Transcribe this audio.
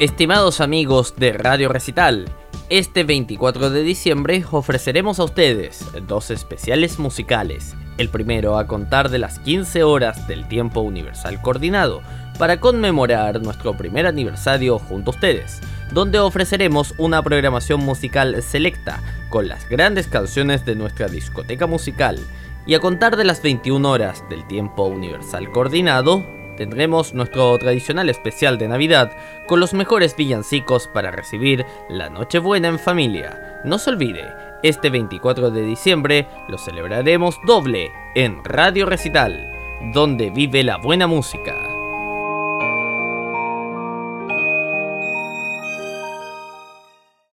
Estimados amigos de Radio Recital, este 24 de diciembre ofreceremos a ustedes dos especiales musicales. El primero a contar de las 15 horas del tiempo universal coordinado para conmemorar nuestro primer aniversario junto a ustedes, donde ofreceremos una programación musical selecta con las grandes canciones de nuestra discoteca musical. Y a contar de las 21 horas del tiempo universal coordinado, tendremos nuestro tradicional especial de Navidad con los mejores villancicos para recibir la Nochebuena en familia. No se olvide, este 24 de diciembre lo celebraremos doble en Radio Recital, donde vive la buena música.